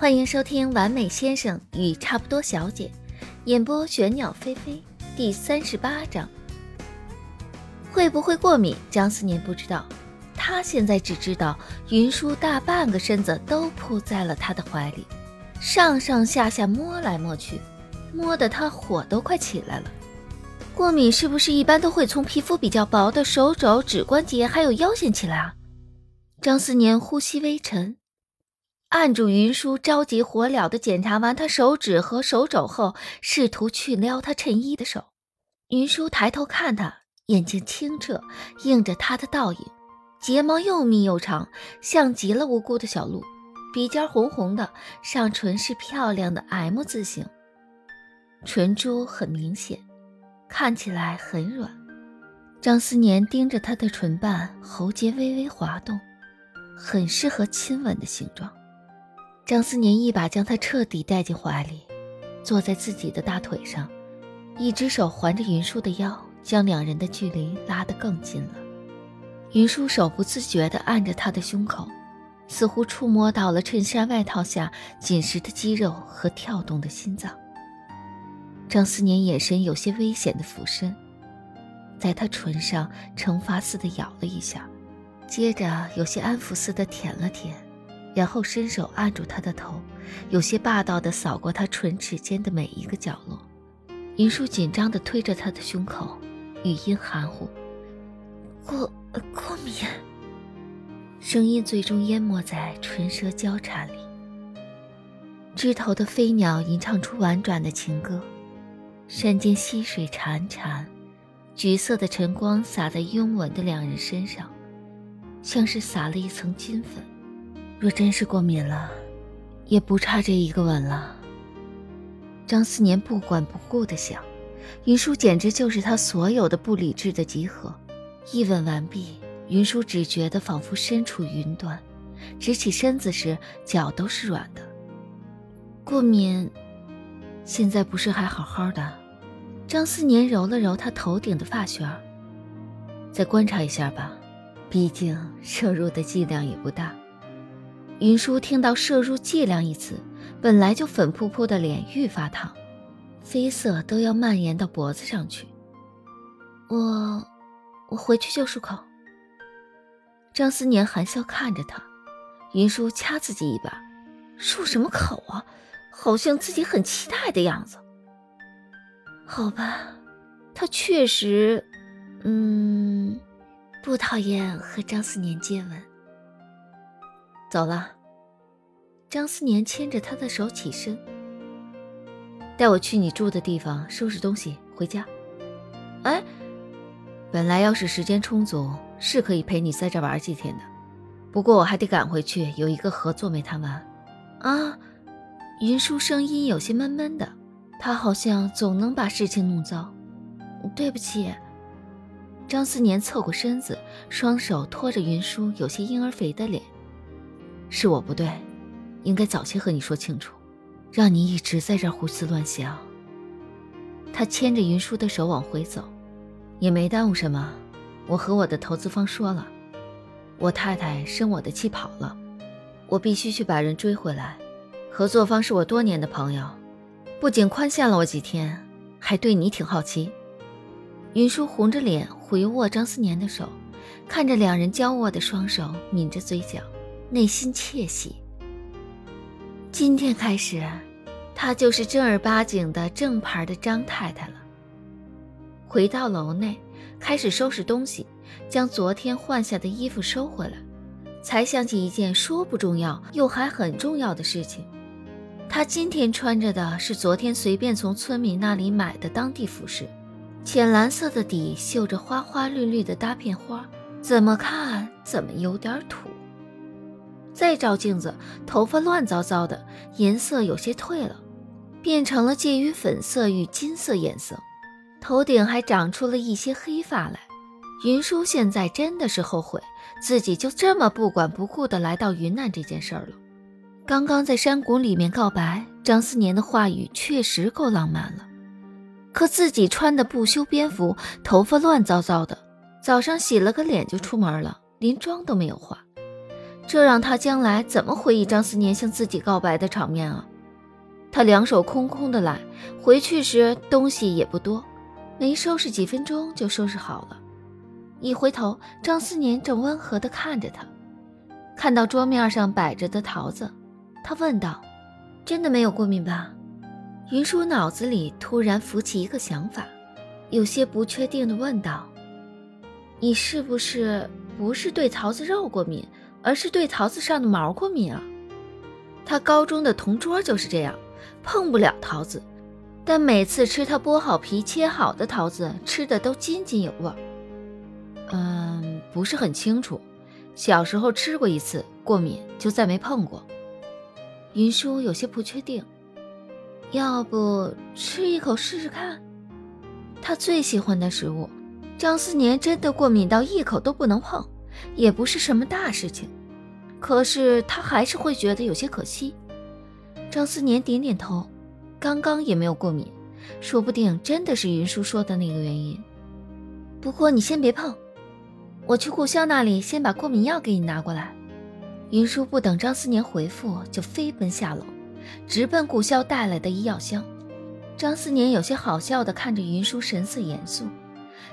欢迎收听《完美先生与差不多小姐》，演播玄鸟飞飞，第三十八章。会不会过敏？张思年不知道，他现在只知道云舒大半个身子都扑在了他的怀里，上上下下摸来摸去，摸得他火都快起来了。过敏是不是一般都会从皮肤比较薄的手肘、指关节还有腰线起来啊？张思年呼吸微沉。按住云舒，着急火燎地检查完他手指和手肘后，试图去撩他衬衣的手。云舒抬头看他，眼睛清澈，映着他的倒影，睫毛又密又长，像极了无辜的小鹿。鼻尖红红的，上唇是漂亮的 M 字形，唇珠很明显，看起来很软。张思年盯着他的唇瓣，喉结微微滑动，很适合亲吻的形状。张思年一把将她彻底带进怀里，坐在自己的大腿上，一只手环着云舒的腰，将两人的距离拉得更近了。云舒手不自觉地按着他的胸口，似乎触摸到了衬衫外套下紧实的肌肉和跳动的心脏。张思年眼神有些危险的俯身，在他唇上惩罚似的咬了一下，接着有些安抚似的舔了舔。然后伸手按住他的头，有些霸道地扫过他唇齿间的每一个角落。云舒紧张地推着他的胸口，语音含糊：“过过敏。”声音最终淹没在唇舌交缠里。枝头的飞鸟吟唱出婉转的情歌，山间溪水潺潺，橘色的晨光洒在拥吻的两人身上，像是撒了一层金粉。若真是过敏了，也不差这一个吻了。张思年不管不顾的想，云舒简直就是他所有的不理智的集合。一吻完毕，云舒只觉得仿佛身处云端，直起身子时脚都是软的。过敏，现在不是还好好的？张思年揉了揉他头顶的发旋再观察一下吧，毕竟摄入的剂量也不大。云舒听到“摄入剂量”一词，本来就粉扑扑的脸愈发烫，绯色都要蔓延到脖子上去。我，我回去就漱口。张思年含笑看着他，云舒掐自己一把，漱什么口啊？好像自己很期待的样子。好吧，他确实，嗯，不讨厌和张思年接吻。走了，张思年牵着他的手起身，带我去你住的地方收拾东西回家。哎，本来要是时间充足，是可以陪你在这玩几天的，不过我还得赶回去，有一个合作没谈完。啊，云舒声音有些闷闷的，他好像总能把事情弄糟。对不起。张思年侧过身子，双手托着云舒有些婴儿肥的脸。是我不对，应该早些和你说清楚，让你一直在这胡思乱想。他牵着云舒的手往回走，也没耽误什么。我和我的投资方说了，我太太生我的气跑了，我必须去把人追回来。合作方是我多年的朋友，不仅宽限了我几天，还对你挺好奇。云舒红着脸回握张思年的手，看着两人交握的双手，抿着嘴角。内心窃喜。今天开始，她就是正儿八经的正牌的张太太了。回到楼内，开始收拾东西，将昨天换下的衣服收回来，才想起一件说不重要又还很重要的事情。她今天穿着的是昨天随便从村民那里买的当地服饰，浅蓝色的底，绣着花花绿绿的搭片花，怎么看怎么有点土。再照镜子，头发乱糟糟的，颜色有些褪了，变成了介于粉色与金色颜色。头顶还长出了一些黑发来。云舒现在真的是后悔自己就这么不管不顾的来到云南这件事儿了。刚刚在山谷里面告白，张思年的话语确实够浪漫了。可自己穿的不修边幅，头发乱糟糟的，早上洗了个脸就出门了，连妆都没有化。这让他将来怎么回忆张思年向自己告白的场面啊？他两手空空的来，回去时东西也不多，没收拾几分钟就收拾好了。一回头，张思年正温和地看着他，看到桌面上摆着的桃子，他问道：“真的没有过敏吧？”云舒脑子里突然浮起一个想法，有些不确定地问道：“你是不是不是对桃子肉过敏，而是对桃子上的毛过敏啊？”他高中的同桌就是这样。碰不了桃子，但每次吃他剥好皮切好的桃子，吃的都津津有味。嗯，不是很清楚，小时候吃过一次，过敏就再没碰过。云舒有些不确定，要不吃一口试试看？他最喜欢的食物，张思年真的过敏到一口都不能碰，也不是什么大事情，可是他还是会觉得有些可惜。张思年点点头，刚刚也没有过敏，说不定真的是云舒说的那个原因。不过你先别碰，我去顾潇那里先把过敏药给你拿过来。云舒不等张思年回复，就飞奔下楼，直奔顾潇带来的医药箱。张思年有些好笑地看着云舒，神色严肃，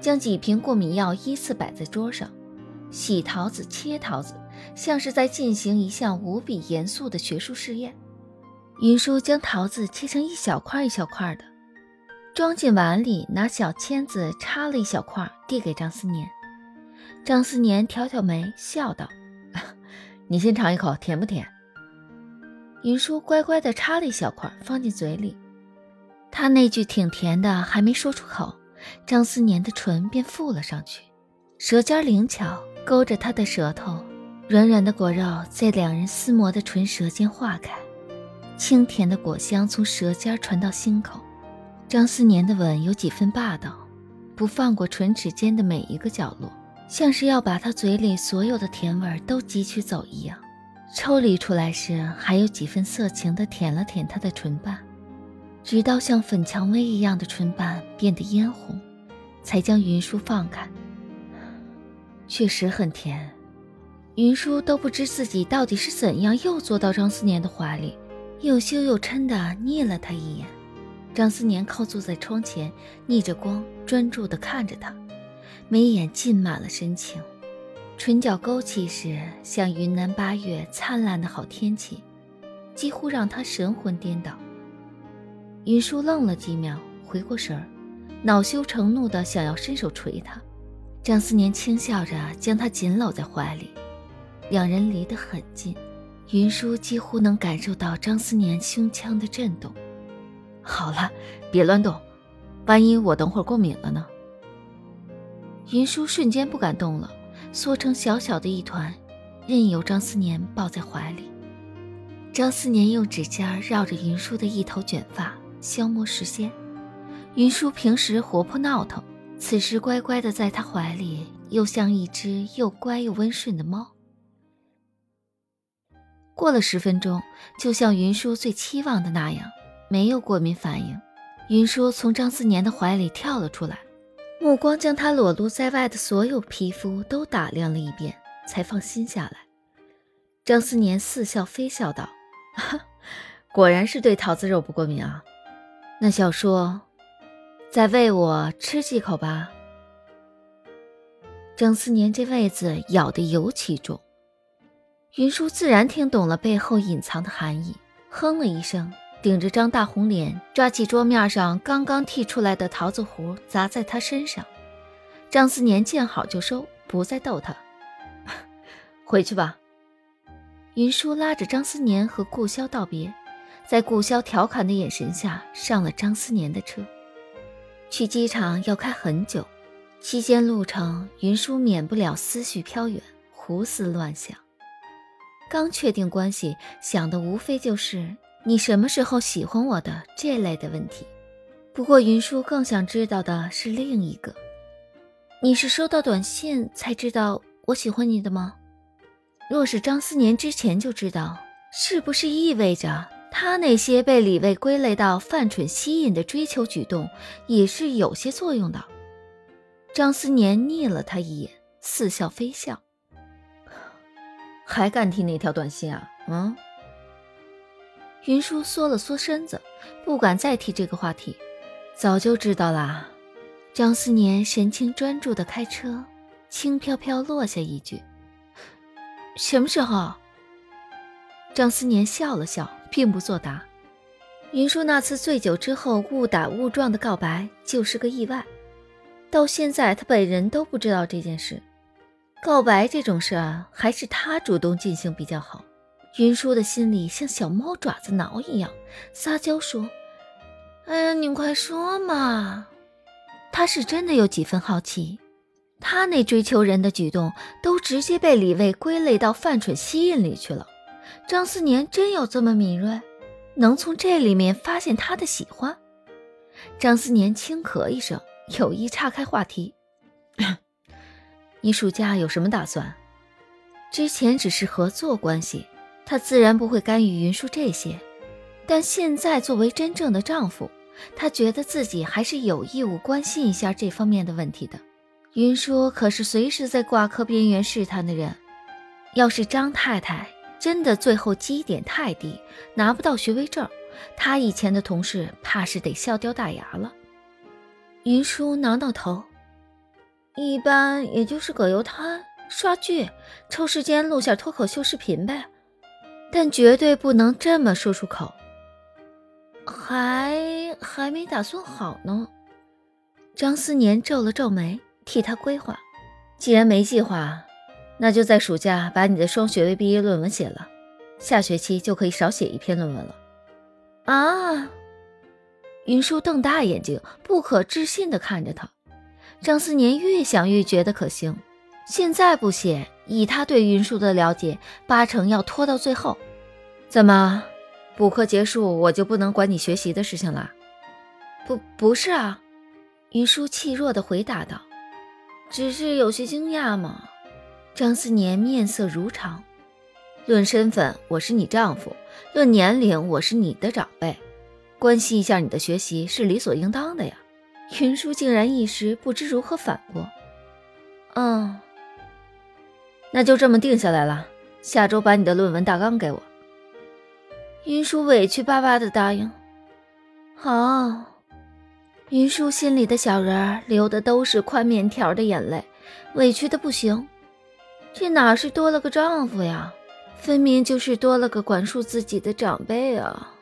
将几瓶过敏药依次摆在桌上，洗桃子、切桃子，像是在进行一项无比严肃的学术试验。云舒将桃子切成一小块一小块的，装进碗里，拿小签子插了一小块，递给张思年。张思年挑挑眉，笑道：“ 你先尝一口，甜不甜？”云舒乖乖地插了一小块，放进嘴里。他那句挺甜的还没说出口，张思年的唇便附了上去，舌尖灵巧，勾着他的舌头，软软的果肉在两人撕磨的唇舌间化开。清甜的果香从舌尖传到心口，张思年的吻有几分霸道，不放过唇齿间的每一个角落，像是要把他嘴里所有的甜味都汲取走一样。抽离出来时，还有几分色情的舔了舔他的唇瓣，直到像粉蔷薇一样的唇瓣变得嫣红，才将云舒放开。确实很甜，云舒都不知自己到底是怎样又坐到张思年的怀里。又羞又嗔地睨了他一眼，张思年靠坐在窗前，逆着光专注地看着他，眉眼浸满了深情，唇角勾起时像云南八月灿烂的好天气，几乎让他神魂颠倒。云舒愣了几秒，回过神儿，恼羞成怒地想要伸手捶他，张思年轻笑着将她紧搂在怀里，两人离得很近。云舒几乎能感受到张思年胸腔的震动。好了，别乱动，万一我等会儿过敏了呢？云舒瞬间不敢动了，缩成小小的一团，任由张思年抱在怀里。张思年用指尖绕着云舒的一头卷发，消磨时间。云舒平时活泼闹腾，此时乖乖的在他怀里，又像一只又乖又温顺的猫。过了十分钟，就像云舒最期望的那样，没有过敏反应。云舒从张思年的怀里跳了出来，目光将他裸露在外的所有皮肤都打量了一遍，才放心下来。张思年似笑非笑道：“果然是对桃子肉不过敏啊，那小叔，再喂我吃几口吧。”张思年这位子咬得尤其重。云舒自然听懂了背后隐藏的含义，哼了一声，顶着张大红脸，抓起桌面上刚刚剔出来的桃子核砸在他身上。张思年见好就收，不再逗他，回去吧。云舒拉着张思年和顾潇道别，在顾潇调侃的眼神下，上了张思年的车。去机场要开很久，期间路程，云舒免不了思绪飘远，胡思乱想。刚确定关系，想的无非就是你什么时候喜欢我的这类的问题。不过云舒更想知道的是另一个：你是收到短信才知道我喜欢你的吗？若是张思年之前就知道，是不是意味着他那些被李卫归类到犯蠢吸引的追求举动也是有些作用的？张思年睨了他一眼，似笑非笑。还敢提那条短信啊？嗯？云舒缩了缩身子，不敢再提这个话题。早就知道啦。张思年神情专注的开车，轻飘飘落下一句：“什么时候？”张思年笑了笑，并不作答。云舒那次醉酒之后误打误撞的告白就是个意外，到现在他本人都不知道这件事。告白这种事，还是他主动进行比较好。云舒的心里像小猫爪子挠一样，撒娇说：“哎呀，你快说嘛！”他是真的有几分好奇，他那追求人的举动都直接被李卫归类到犯蠢吸引里去了。张思年真有这么敏锐，能从这里面发现他的喜欢？张思年轻咳一声，有意岔开话题：“你暑假有什么打算？之前只是合作关系，他自然不会干预云舒这些，但现在作为真正的丈夫。”他觉得自己还是有义务关心一下这方面的问题的。云舒可是随时在挂科边缘试探的人，要是张太太真的最后绩点太低，拿不到学位证，他以前的同事怕是得笑掉大牙了。云舒挠挠头，一般也就是葛优瘫、刷剧、抽时间录下脱口秀视频呗，但绝对不能这么说出口。还还没打算好呢。张思年皱了皱眉，替他规划。既然没计划，那就在暑假把你的双学位毕业论文写了，下学期就可以少写一篇论文了。啊！云舒瞪大眼睛，不可置信地看着他。张思年越想越觉得可行。现在不写，以他对云舒的了解，八成要拖到最后。怎么？补课结束，我就不能管你学习的事情了？不，不是啊，云舒气弱的回答道，只是有些惊讶嘛。张思年面色如常，论身份我是你丈夫，论年龄我是你的长辈，关心一下你的学习是理所应当的呀。云舒竟然一时不知如何反驳。嗯，那就这么定下来了，下周把你的论文大纲给我。云舒委屈巴巴的答应：“好。”云舒心里的小人儿流的都是宽面条的眼泪，委屈的不行。这哪是多了个丈夫呀，分明就是多了个管束自己的长辈啊！